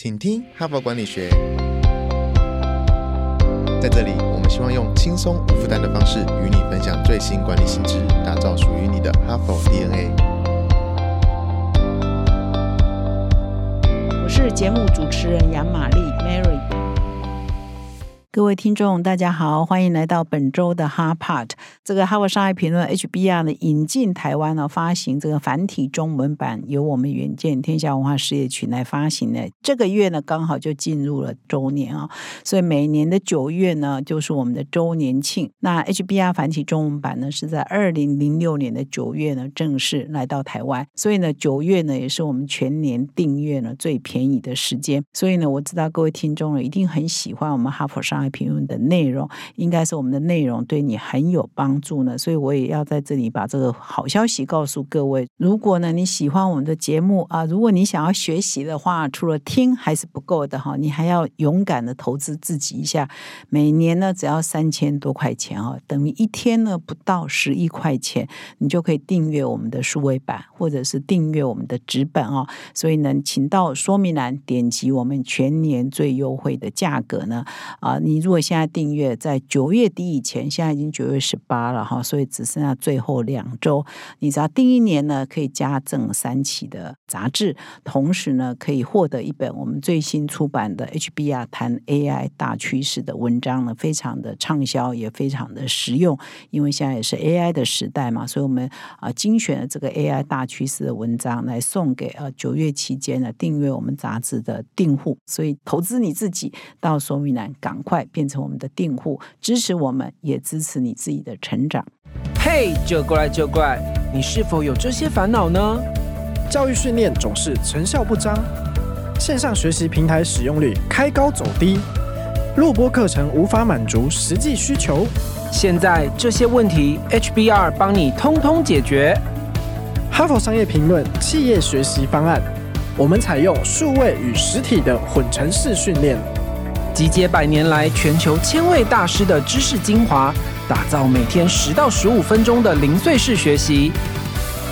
请听哈佛管理学。在这里，我们希望用轻松无负担的方式与你分享最新管理新知，打造属于你的哈佛 DNA。我是节目主持人杨玛丽 Mary。各位听众，大家好，欢迎来到本周的哈 Part。这个《哈佛商业评论》HBR 呢引进台湾呢发行这个繁体中文版，由我们远见天下文化事业群来发行的。这个月呢刚好就进入了周年啊，所以每年的九月呢就是我们的周年庆。那 HBR 繁体中文版呢是在二零零六年的九月呢正式来到台湾，所以呢九月呢也是我们全年订阅呢最便宜的时间。所以呢我知道各位听众呢一定很喜欢我们哈佛商业。评论的内容应该是我们的内容对你很有帮助呢，所以我也要在这里把这个好消息告诉各位。如果呢你喜欢我们的节目啊，如果你想要学习的话，除了听还是不够的哈，你还要勇敢的投资自己一下。每年呢只要三千多块钱啊，等于一天呢不到十一块钱，你就可以订阅我们的数位版或者是订阅我们的纸本哦。所以呢，请到说明栏点击我们全年最优惠的价格呢啊，你。如果现在订阅在九月底以前，现在已经九月十八了哈，所以只剩下最后两周。你只要订一年呢，可以加赠三期的杂志，同时呢，可以获得一本我们最新出版的 HBR 谈 AI 大趋势的文章呢，非常的畅销，也非常的实用。因为现在也是 AI 的时代嘛，所以我们啊精选了这个 AI 大趋势的文章来送给呃九月期间呢订阅我们杂志的订户。所以投资你自己到说明栏，赶快。变成我们的订户，支持我们，也支持你自己的成长。嘿，就过来就过来，你是否有这些烦恼呢？教育训练总是成效不彰，线上学习平台使用率开高走低，录播课程无法满足实际需求。现在这些问题，HBR 帮你通通解决。哈佛商业评论企业学习方案，我们采用数位与实体的混成式训练。集结百年来全球千位大师的知识精华，打造每天十到十五分钟的零碎式学习，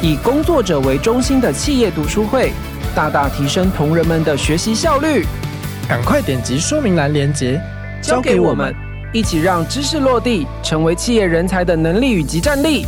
以工作者为中心的企业读书会，大大提升同仁们的学习效率。赶快点击说明栏链接，交给我们，一起让知识落地，成为企业人才的能力与及战力。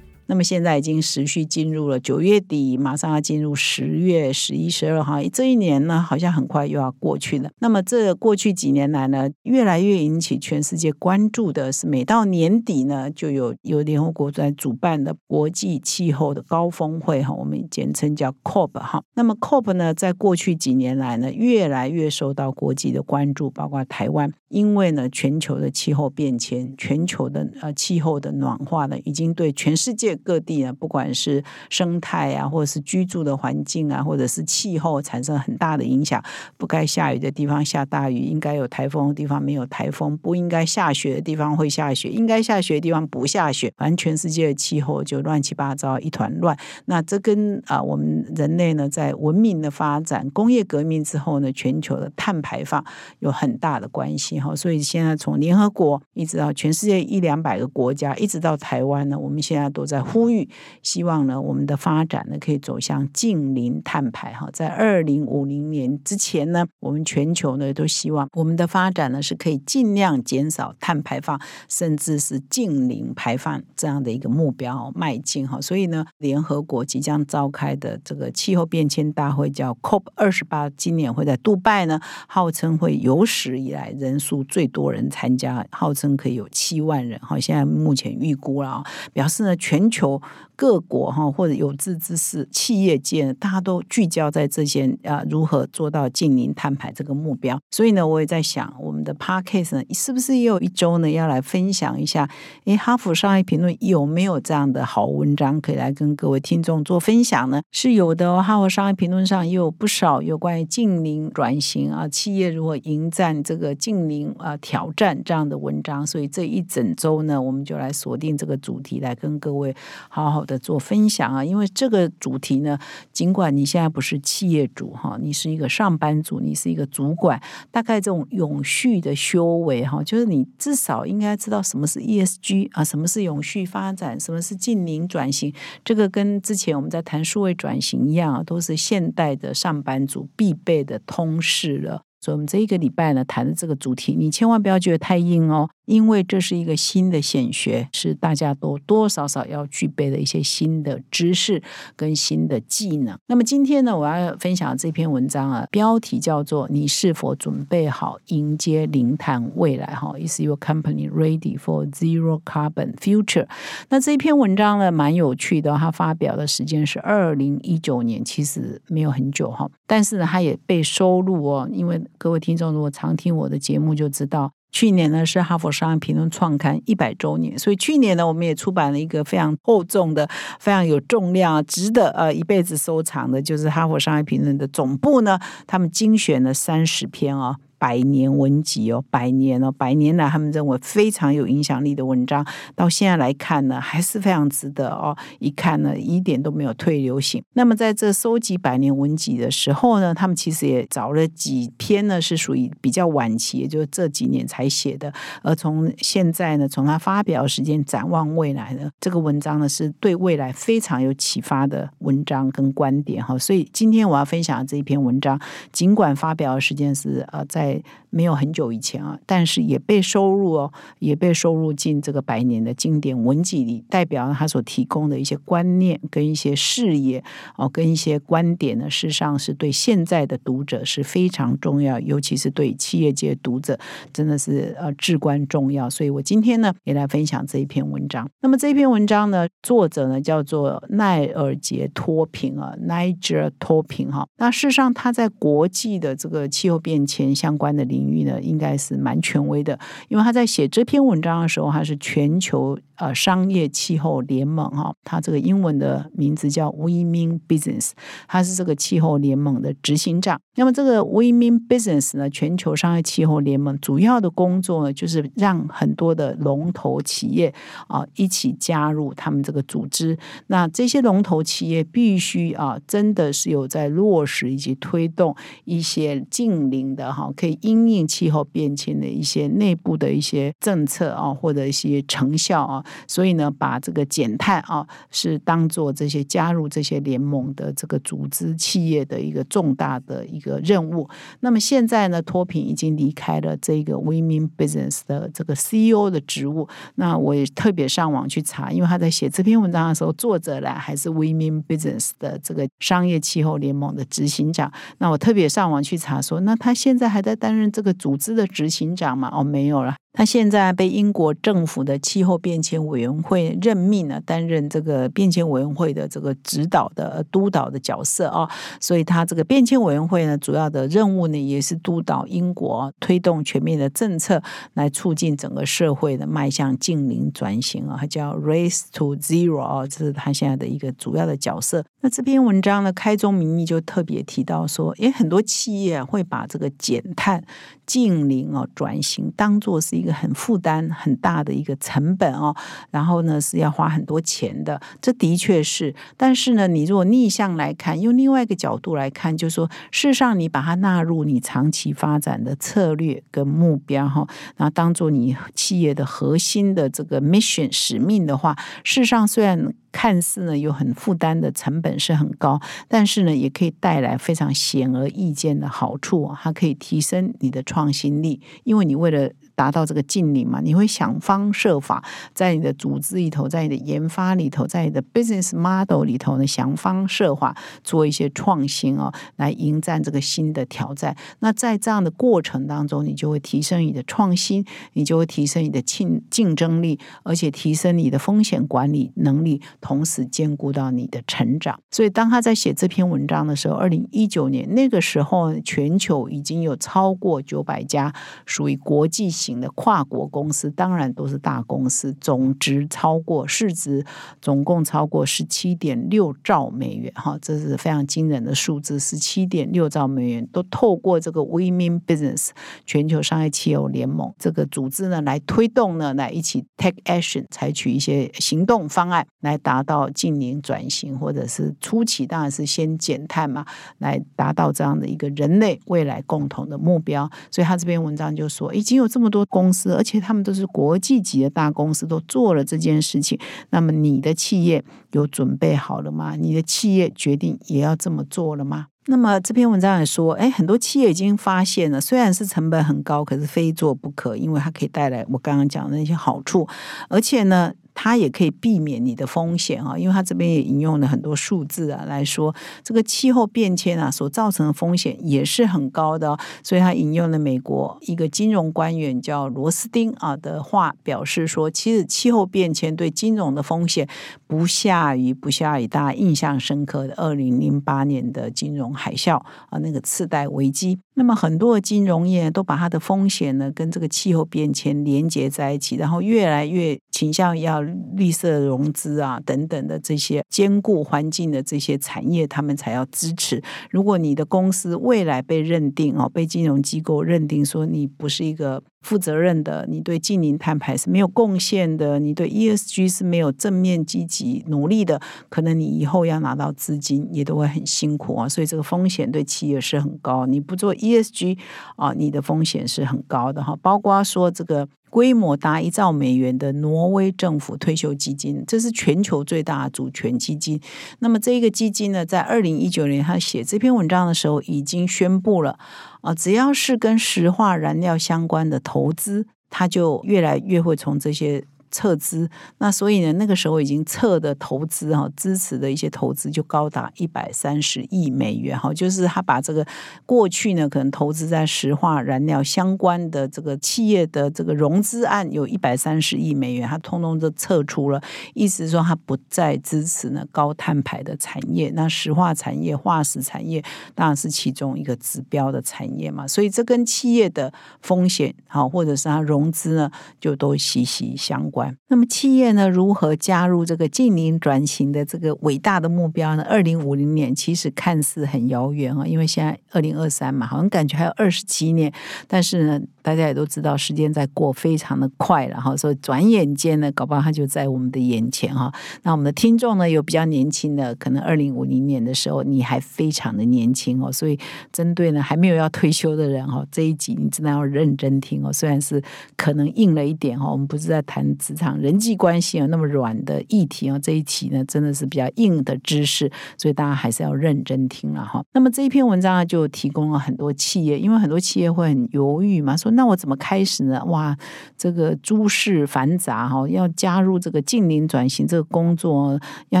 那么现在已经持续进入了九月底，马上要进入十月十一、十二号，这一年呢，好像很快又要过去了。那么这过去几年来呢，越来越引起全世界关注的是，每到年底呢，就有由联合国在主办的国际气候的高峰会哈，我们简称叫 COP 哈。那么 COP 呢，在过去几年来呢，越来越受到国际的关注，包括台湾，因为呢，全球的气候变迁，全球的呃气候的暖化呢，已经对全世界。各地呢，不管是生态啊，或者是居住的环境啊，或者是气候，产生很大的影响。不该下雨的地方下大雨，应该有台风的地方没有台风，不应该下雪的地方会下雪，应该下雪的地方不下雪。反正全世界的气候就乱七八糟，一团乱。那这跟啊，我们人类呢，在文明的发展、工业革命之后呢，全球的碳排放有很大的关系哈。所以现在从联合国一直到全世界一两百个国家，一直到台湾呢，我们现在都在。呼吁，希望呢，我们的发展呢，可以走向近零碳排哈。在二零五零年之前呢，我们全球呢都希望我们的发展呢是可以尽量减少碳排放，甚至是近零排放这样的一个目标迈进哈。所以呢，联合国即将召开的这个气候变迁大会叫 COP 二十八，今年会在杜拜呢，号称会有史以来人数最多人参加，号称可以有七万人哈。现在目前预估了，表示呢全。求各国哈或者有志之士、企业界，大家都聚焦在这些啊，如何做到近零碳排这个目标。所以呢，我也在想，我们的 Podcast 呢，是不是也有一周呢，要来分享一下？诶，哈佛商业评论有没有这样的好文章可以来跟各位听众做分享呢？是有的哦。哈佛商业评论上也有不少有关于近零转型啊，企业如何迎战这个近零啊挑战这样的文章。所以这一整周呢，我们就来锁定这个主题，来跟各位。好好的做分享啊，因为这个主题呢，尽管你现在不是企业主哈，你是一个上班族，你是一个主管，大概这种永续的修为哈，就是你至少应该知道什么是 ESG 啊，什么是永续发展，什么是近零转型，这个跟之前我们在谈数位转型一样啊，都是现代的上班族必备的通识了。所以，我们这一个礼拜呢，谈的这个主题，你千万不要觉得太硬哦。因为这是一个新的显学，是大家都多多少少要具备的一些新的知识跟新的技能。那么今天呢，我要分享这篇文章啊，标题叫做“你是否准备好迎接零碳未来？”哈，Is your company ready for zero carbon future？那这篇文章呢，蛮有趣的，它发表的时间是二零一九年，其实没有很久哈，但是呢，它也被收录哦。因为各位听众如果常听我的节目，就知道。去年呢是哈佛商业评论创刊一百周年，所以去年呢我们也出版了一个非常厚重的、非常有重量、值得呃一辈子收藏的，就是哈佛商业评论的总部呢，他们精选了三十篇啊。百年文集哦，百年哦，百年来他们认为非常有影响力的文章，到现在来看呢，还是非常值得哦。一看呢，一点都没有退流行。那么在这收集百年文集的时候呢，他们其实也找了几篇呢，是属于比较晚期，也就是这几年才写的。而从现在呢，从他发表时间展望未来呢，这个文章呢，是对未来非常有启发的文章跟观点哈。所以今天我要分享的这一篇文章，尽管发表的时间是呃在。在没有很久以前啊，但是也被收入哦，也被收入进这个百年的经典文集里，代表他所提供的一些观念跟一些视野哦，跟一些观点呢，事实上是对现在的读者是非常重要，尤其是对企业界读者真的是呃至关重要。所以我今天呢也来分享这一篇文章。那么这篇文章呢，作者呢叫做奈尔杰托平啊，Niger 托平哈。那事实上他在国际的这个气候变迁相关的领领域呢，应该是蛮权威的，因为他在写这篇文章的时候，他是全球呃商业气候联盟哈，它这个英文的名字叫 We Mean Business，它是这个气候联盟的执行长。那么这个 We Mean Business 呢，全球商业气候联盟主要的工作呢，就是让很多的龙头企业啊一起加入他们这个组织。那这些龙头企业必须啊，真的是有在落实以及推动一些近邻的哈。可以因应气候变迁的一些内部的一些政策啊，或者一些成效啊，所以呢，把这个减碳啊，是当做这些加入这些联盟的这个组织企业的一个重大的一个任务。那么现在呢，托平已经离开了这个 Women Business 的这个 CEO 的职务。那我也特别上网去查，因为他在写这篇文章的时候，作者呢还是 Women Business 的这个商业气候联盟的执行长。那我特别上网去查说，那他现在还。在担任这个组织的执行长嘛？哦，没有了。他现在被英国政府的气候变迁委员会任命了，担任这个变迁委员会的这个指导的督导的角色啊。所以，他这个变迁委员会呢，主要的任务呢，也是督导英国推动全面的政策，来促进整个社会的迈向近零转型啊。他叫 Race to Zero 啊，这是他现在的一个主要的角色。那这篇文章呢，开宗明义就特别提到说，诶，很多企业会把这个减碳、近零哦转型当做是一个很负担很大的一个成本哦，然后呢是要花很多钱的，这的确是。但是呢，你如果逆向来看，用另外一个角度来看，就是说，事实上你把它纳入你长期发展的策略跟目标哈，然后当做你企业的核心的这个 mission 使命的话，事实上虽然。看似呢有很负担的成本是很高，但是呢也可以带来非常显而易见的好处，它可以提升你的创新力，因为你为了。达到这个近邻嘛，你会想方设法在你的组织里头，在你的研发里头，在你的 business model 里头呢，想方设法做一些创新哦，来迎战这个新的挑战。那在这样的过程当中，你就会提升你的创新，你就会提升你的竞竞争力，而且提升你的风险管理能力，同时兼顾到你的成长。所以，当他在写这篇文章的时候，二零一九年那个时候，全球已经有超过九百家属于国际。型的跨国公司当然都是大公司，总值超过市值总共超过十七点六兆美元，哈，这是非常惊人的数字，十七点六兆美元都透过这个 Women Business 全球商业气候联盟这个组织呢来推动呢，来一起 take action，采取一些行动方案来达到近零转型，或者是初期当然是先减碳嘛，来达到这样的一个人类未来共同的目标。所以他这篇文章就说，已经有这么多公司，而且他们都是国际级的大公司，都做了这件事情。那么你的企业有准备好了吗？你的企业决定也要这么做了吗？那么这篇文章也说，哎，很多企业已经发现了，虽然是成本很高，可是非做不可，因为它可以带来我刚刚讲的那些好处，而且呢。它也可以避免你的风险啊，因为它这边也引用了很多数字啊来说，这个气候变迁啊所造成的风险也是很高的，所以它引用了美国一个金融官员叫罗斯丁啊的话，表示说，其实气候变迁对金融的风险不下于不下于大家印象深刻的二零零八年的金融海啸啊那个次贷危机。那么很多的金融业都把它的风险呢跟这个气候变迁连接在一起，然后越来越倾向要绿色融资啊等等的这些兼顾环境的这些产业，他们才要支持。如果你的公司未来被认定哦，被金融机构认定说你不是一个。负责任的，你对近邻碳排是没有贡献的，你对 ESG 是没有正面积极努力的，可能你以后要拿到资金也都会很辛苦啊。所以这个风险对企业是很高。你不做 ESG 啊，你的风险是很高的哈。包括说这个。规模达一兆美元的挪威政府退休基金，这是全球最大的主权基金。那么这一个基金呢，在二零一九年他写这篇文章的时候，已经宣布了啊，只要是跟石化燃料相关的投资，他就越来越会从这些。撤资，那所以呢，那个时候已经撤的投资哈，支持的一些投资就高达一百三十亿美元哈，就是他把这个过去呢可能投资在石化燃料相关的这个企业的这个融资案有一百三十亿美元，他通通都撤出了，意思说他不再支持呢高碳排的产业，那石化产业、化石产业当然是其中一个指标的产业嘛，所以这跟企业的风险好，或者是它融资呢，就都息息相关。那么企业呢，如何加入这个近零转型的这个伟大的目标呢？二零五零年其实看似很遥远啊，因为现在二零二三嘛，好像感觉还有二十七年，但是呢。大家也都知道，时间在过，非常的快，然后所以转眼间呢，搞不好它就在我们的眼前哈。那我们的听众呢，有比较年轻的，可能二零五零年的时候你还非常的年轻哦，所以针对呢还没有要退休的人哈，这一集你真的要认真听哦。虽然是可能硬了一点哈，我们不是在谈职场人际关系啊那么软的议题哦，这一期呢真的是比较硬的知识，所以大家还是要认真听了哈。那么这一篇文章呢，就提供了很多企业，因为很多企业会很犹豫嘛，说。那我怎么开始呢？哇，这个诸事繁杂哈，要加入这个近邻转型这个工作，要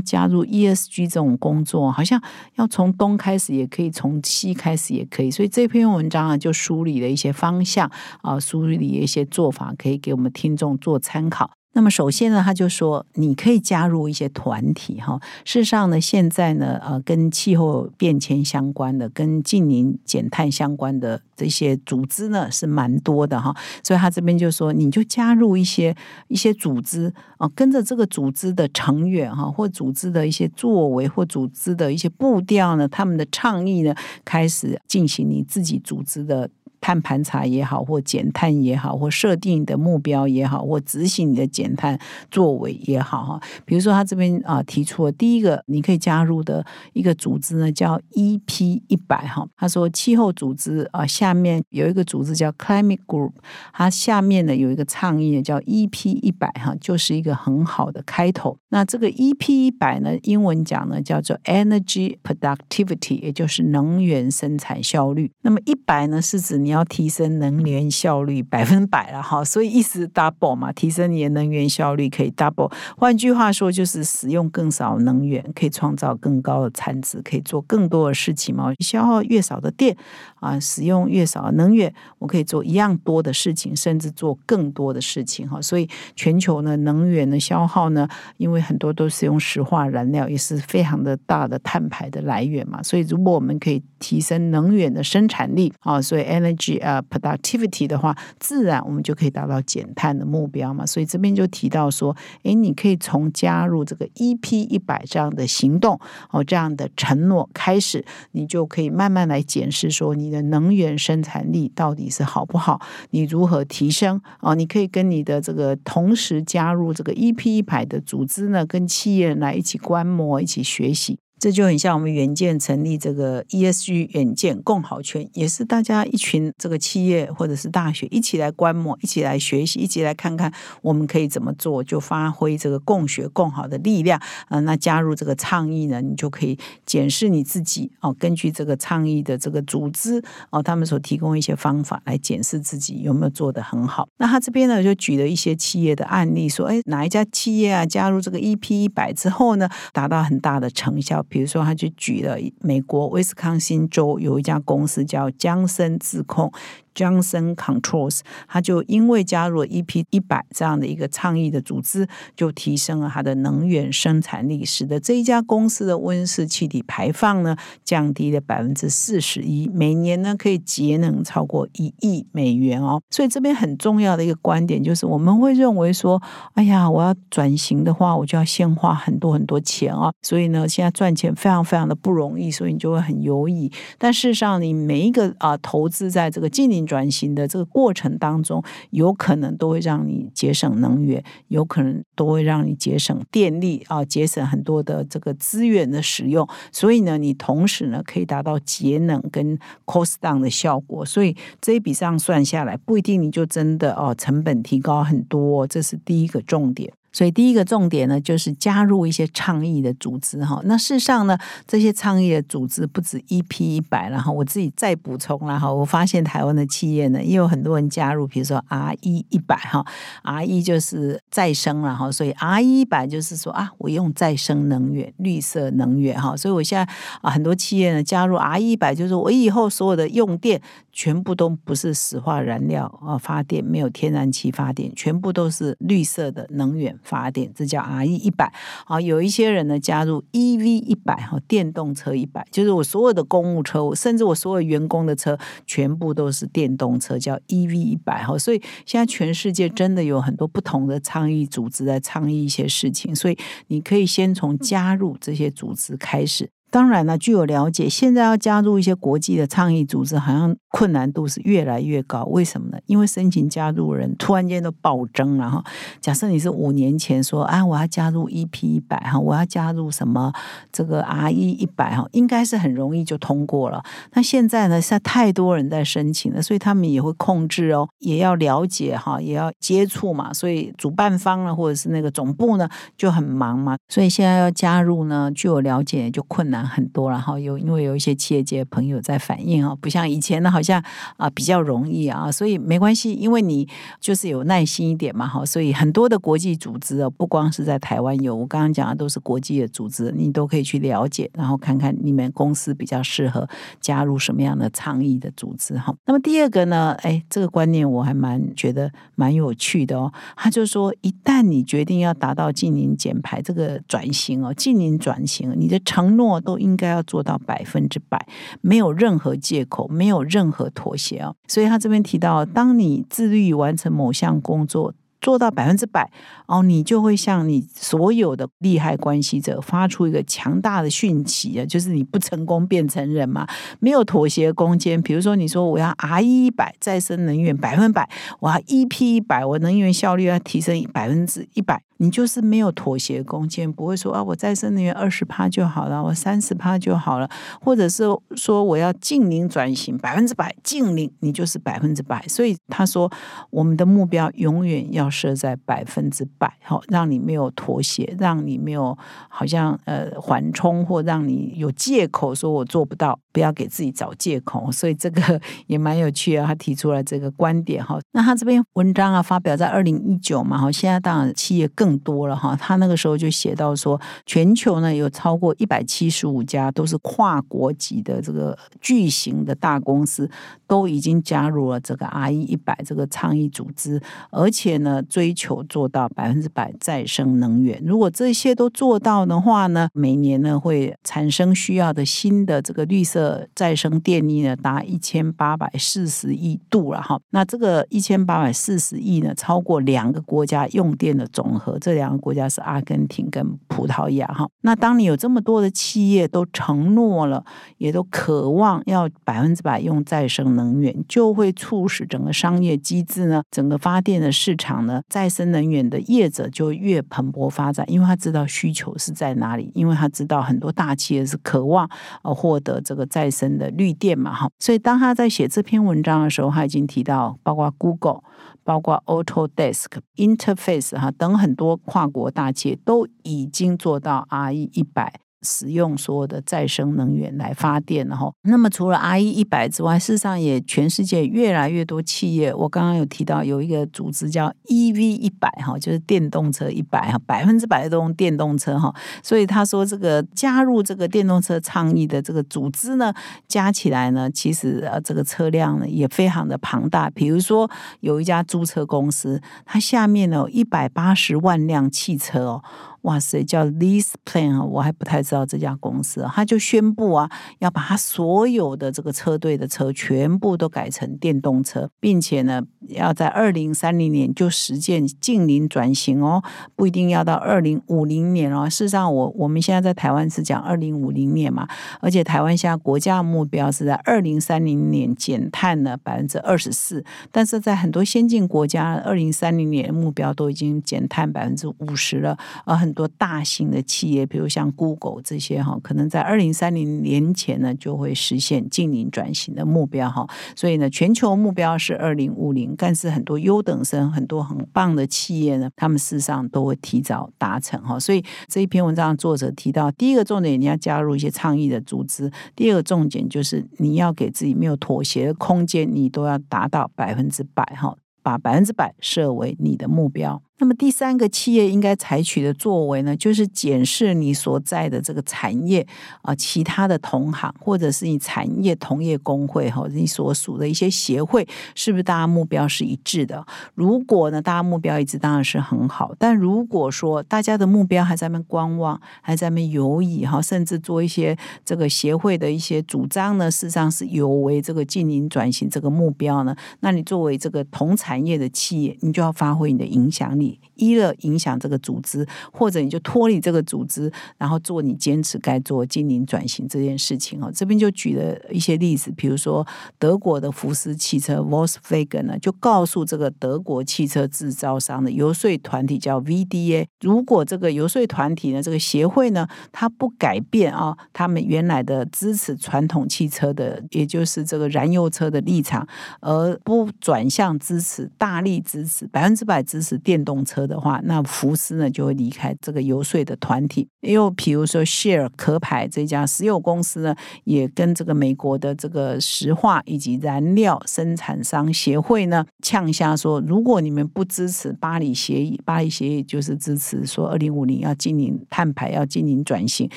加入 ESG 这种工作，好像要从东开始也可以，从西开始也可以。所以这篇文章啊，就梳理了一些方向啊，梳理了一些做法，可以给我们听众做参考。那么首先呢，他就说你可以加入一些团体哈。事实上呢，现在呢，呃，跟气候变迁相关的、跟近邻减碳相关的这些组织呢，是蛮多的哈。所以他这边就说，你就加入一些一些组织啊，跟着这个组织的成员哈，或组织的一些作为，或组织的一些步调呢，他们的倡议呢，开始进行你自己组织的。碳盘查也好，或减碳也好，或设定的目标也好，或执行你的减碳作为也好，哈。比如说，他这边啊提出了第一个，你可以加入的一个组织呢，叫 EP 一百哈。他说，气候组织啊下面有一个组织叫 Climate Group，它下面呢有一个倡议叫 EP 一百哈，就是一个很好的开头。那这个 EP 一百呢，英文讲呢叫做 Energy Productivity，也就是能源生产效率。那么一百呢是指你。要提升能源效率百分百了哈，所以意思 double 嘛，提升你的能源效率可以 double。换句话说，就是使用更少能源，可以创造更高的产值，可以做更多的事情嘛。消耗越少的电啊，使用越少能源，我可以做一样多的事情，甚至做更多的事情哈。所以全球呢，能源的消耗呢，因为很多都是用石化燃料，也是非常的大的碳排的来源嘛。所以如果我们可以提升能源的生产力啊，所以 energy 啊 productivity 的话，自然我们就可以达到减碳的目标嘛。所以这边就提到说，诶，你可以从加入这个 EP 一百这样的行动哦，这样的承诺开始，你就可以慢慢来检视说你的能源生产力到底是好不好，你如何提升哦？你可以跟你的这个同时加入这个 EP 一百的组织呢，跟企业来一起观摩，一起学习。这就很像我们远见成立这个 ESG 远见共好圈，也是大家一群这个企业或者是大学一起来观摩，一起来学习，一起来看看我们可以怎么做，就发挥这个共学共好的力量。啊，那加入这个倡议呢，你就可以检视你自己哦，根据这个倡议的这个组织哦，他们所提供一些方法来检视自己有没有做得很好。那他这边呢就举了一些企业的案例，说，哎，哪一家企业啊加入这个 EP 一百之后呢，达到很大的成效。比如说，他就举了美国威斯康星州有一家公司叫江森自控。Johnson Controls，他就因为加入了 EP 一百这样的一个倡议的组织，就提升了它的能源生产力，使得这一家公司的温室气体排放呢降低了百分之四十一，每年呢可以节能超过一亿美元哦。所以这边很重要的一个观点就是，我们会认为说，哎呀，我要转型的话，我就要先花很多很多钱啊。所以呢，现在赚钱非常非常的不容易，所以你就会很犹豫。但事实上，你每一个啊投资在这个近邻转型的这个过程当中，有可能都会让你节省能源，有可能都会让你节省电力啊，节省很多的这个资源的使用。所以呢，你同时呢可以达到节能跟 cost down 的效果。所以这一笔账算下来，不一定你就真的哦成本提高很多，这是第一个重点。所以第一个重点呢，就是加入一些倡议的组织哈。那事实上呢，这些倡议的组织不止 EP 一百，然后我自己再补充了哈。我发现台湾的企业呢，也有很多人加入，比如说 R 一一百哈，R 一就是再生了哈，所以 R 一百就是说啊，我用再生能源、绿色能源哈。所以我现在啊，很多企业呢加入 R 一百，就是我以后所有的用电全部都不是石化燃料啊发电，没有天然气发电，全部都是绿色的能源。发电，这叫 R E 一百。好，有一些人呢加入 E V 一百，哈，电动车一百，就是我所有的公务车，甚至我所有员工的车，全部都是电动车，叫 E V 一百。哈，所以现在全世界真的有很多不同的倡议组织在倡议一些事情，所以你可以先从加入这些组织开始。当然呢，据我了解，现在要加入一些国际的倡议组织，好像困难度是越来越高。为什么呢？因为申请加入人突然间都暴增了哈。假设你是五年前说，啊，我要加入 EP 一百哈，我要加入什么这个 RE 一百哈，应该是很容易就通过了。那现在呢，现在太多人在申请了，所以他们也会控制哦，也要了解哈，也要接触嘛。所以主办方呢，或者是那个总部呢，就很忙嘛。所以现在要加入呢，据我了解就困难。很多，然后有因为有一些企业界朋友在反映啊，不像以前呢，好像啊比较容易啊，所以没关系，因为你就是有耐心一点嘛，哈，所以很多的国际组织哦，不光是在台湾有，我刚刚讲的都是国际的组织，你都可以去了解，然后看看你们公司比较适合加入什么样的倡议的组织哈。那么第二个呢，哎，这个观念我还蛮觉得蛮有趣的哦，他就说，一旦你决定要达到近零减排这个转型哦，近零转型，你的承诺都。应该要做到百分之百，没有任何借口，没有任何和妥协啊！所以他这边提到，当你自律完成某项工作。做到百分之百哦，你就会向你所有的利害关系者发出一个强大的讯息啊，就是你不成功变成人嘛，没有妥协空间。比如说，你说我要 R 一百再生能源百分百，我要 E P 一百，我能源效率要提升百分之一百，你就是没有妥协空间，不会说啊，我再生能源二十趴就好了，我三十趴就好了，或者是说我要净零转型百分之百净零，你就是百分之百。所以他说，我们的目标永远要。设在百分之百，好，让你没有妥协，让你没有好像呃缓冲，或让你有借口说我做不到，不要给自己找借口。所以这个 也蛮有趣啊，他提出来这个观点哈。那他这篇文章啊，发表在二零一九嘛，哈，现在当然企业更。更多了哈。他那个时候就写到说，全球呢有超过一百七十五家都是跨国级的这个巨型的大公司，都已经加入了这个 R E 一百这个倡议组织，而且呢追求做到百分之百再生能源。如果这些都做到的话呢，每年呢会产生需要的新的这个绿色再生电力呢达一千八百四十亿度了哈。那这个一千八百四十亿呢，超过两个国家用电的总和。这两个国家是阿根廷跟葡萄牙哈。那当你有这么多的企业都承诺了，也都渴望要百分之百用再生能源，就会促使整个商业机制呢，整个发电的市场呢，再生能源的业者就越蓬勃发展，因为他知道需求是在哪里，因为他知道很多大企业是渴望呃获得这个再生的绿电嘛哈。所以当他在写这篇文章的时候，他已经提到，包括 Google。包括 Autodesk、Interface 哈等很多跨国大企业都已经做到 RE 一百。使用所有的再生能源来发电，然后，那么除了 RE 一百之外，事实上也全世界越来越多企业。我刚刚有提到有一个组织叫 EV 一百哈，就是电动车一百哈，百分之百都用电动车哈。所以他说这个加入这个电动车倡议的这个组织呢，加起来呢，其实呃这个车辆呢也非常的庞大。比如说有一家租车公司，它下面呢有一百八十万辆汽车哦。哇塞，叫 Lease Plan 啊，我还不太知道这家公司，他就宣布啊，要把他所有的这个车队的车全部都改成电动车，并且呢，要在二零三零年就实现近零转型哦，不一定要到二零五零年哦。事实上，我我们现在在台湾是讲二零五零年嘛，而且台湾现在国家目标是在二零三零年减碳呢百分之二十四，但是在很多先进国家，二零三零年目标都已经减碳百分之五十了，而很。多大型的企业，比如像 Google 这些哈，可能在二零三零年前呢，就会实现净零转型的目标哈。所以呢，全球目标是二零五零，但是很多优等生、很多很棒的企业呢，他们事实上都会提早达成哈。所以这一篇文章作者提到，第一个重点你要加入一些倡议的组织，第二个重点就是你要给自己没有妥协的空间，你都要达到百分之百哈，把百分之百设为你的目标。那么第三个企业应该采取的作为呢，就是检视你所在的这个产业啊，其他的同行或者是你产业同业工会哈，你所属的一些协会，是不是大家目标是一致的？如果呢，大家目标一致，当然是很好。但如果说大家的目标还在那观望，还在那边犹豫哈，甚至做一些这个协会的一些主张呢，事实上是有违这个经营转型这个目标呢，那你作为这个同产业的企业，你就要发挥你的影响力。秘密一了影响这个组织，或者你就脱离这个组织，然后做你坚持该做经营转型这件事情哦。这边就举了一些例子，比如说德国的福斯汽车 Volkswagen 呢，就告诉这个德国汽车制造商的游说团体叫 VDA，如果这个游说团体呢，这个协会呢，它不改变啊，他们原来的支持传统汽车的，也就是这个燃油车的立场，而不转向支持大力支持百分之百支持电动。车的话，那福斯呢就会离开这个游说的团体。又比如说，Share 壳牌这家石油公司呢，也跟这个美国的这个石化以及燃料生产商协会呢呛下说，如果你们不支持巴黎协议，巴黎协议就是支持说二零五零要进行碳排，要进行转型。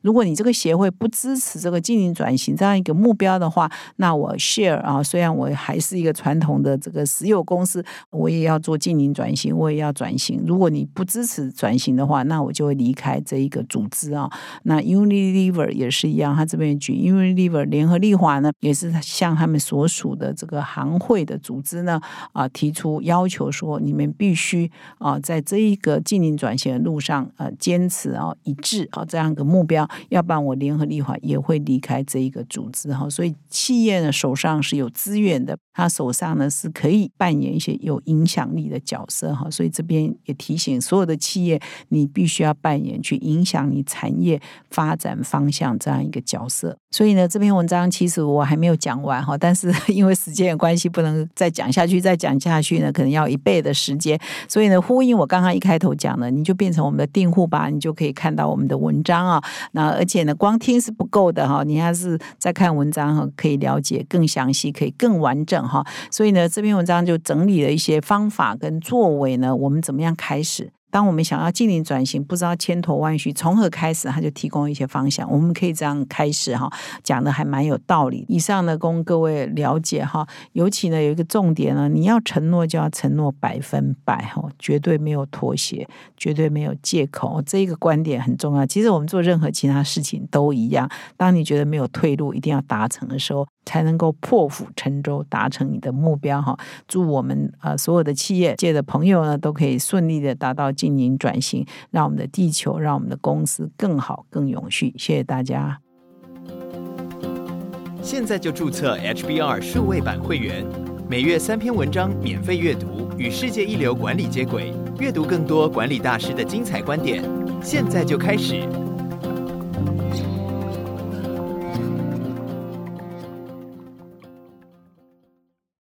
如果你这个协会不支持这个进行转型这样一个目标的话，那我 Share 啊，虽然我还是一个传统的这个石油公司，我也要做进行转型，我也要转。型如果你不支持转型的话，那我就会离开这一个组织啊。那 Unilever 也是一样，他这边举 Unilever 联合利华呢，也是向他们所属的这个行会的组织呢啊提出要求说，你们必须啊在这一个经营转型的路上呃坚持啊一致啊这样一个目标，要不然我联合利华也会离开这一个组织哈。所以企业呢手上是有资源的，他手上呢是可以扮演一些有影响力的角色哈。所以这边。也提醒所有的企业，你必须要扮演去影响你产业发展方向这样一个角色。所以呢，这篇文章其实我还没有讲完哈，但是 因为时间的关系，不能再讲下去。再讲下去呢，可能要一倍的时间。所以呢，呼应我刚刚一开头讲的，你就变成我们的订户吧，你就可以看到我们的文章啊。那而且呢，光听是不够的哈，你还是在看文章哈，可以了解更详细，可以更完整哈。所以呢，这篇文章就整理了一些方法跟作为呢，我们。怎么样开始？当我们想要进行转型，不知道千头万绪从何开始，他就提供一些方向。我们可以这样开始哈，讲的还蛮有道理。以上呢，供各位了解哈。尤其呢，有一个重点呢，你要承诺就要承诺百分百哈，绝对没有妥协，绝对没有借口。这一个观点很重要。其实我们做任何其他事情都一样。当你觉得没有退路，一定要达成的时候，才能够破釜沉舟，达成你的目标哈。祝我们呃所有的企业界的朋友呢，都可以顺利的达到。经营转型，让我们的地球，让我们的公司更好、更永续。谢谢大家。现在就注册 HBR 数位版会员，每月三篇文章免费阅读，与世界一流管理接轨，阅读更多管理大师的精彩观点。现在就开始。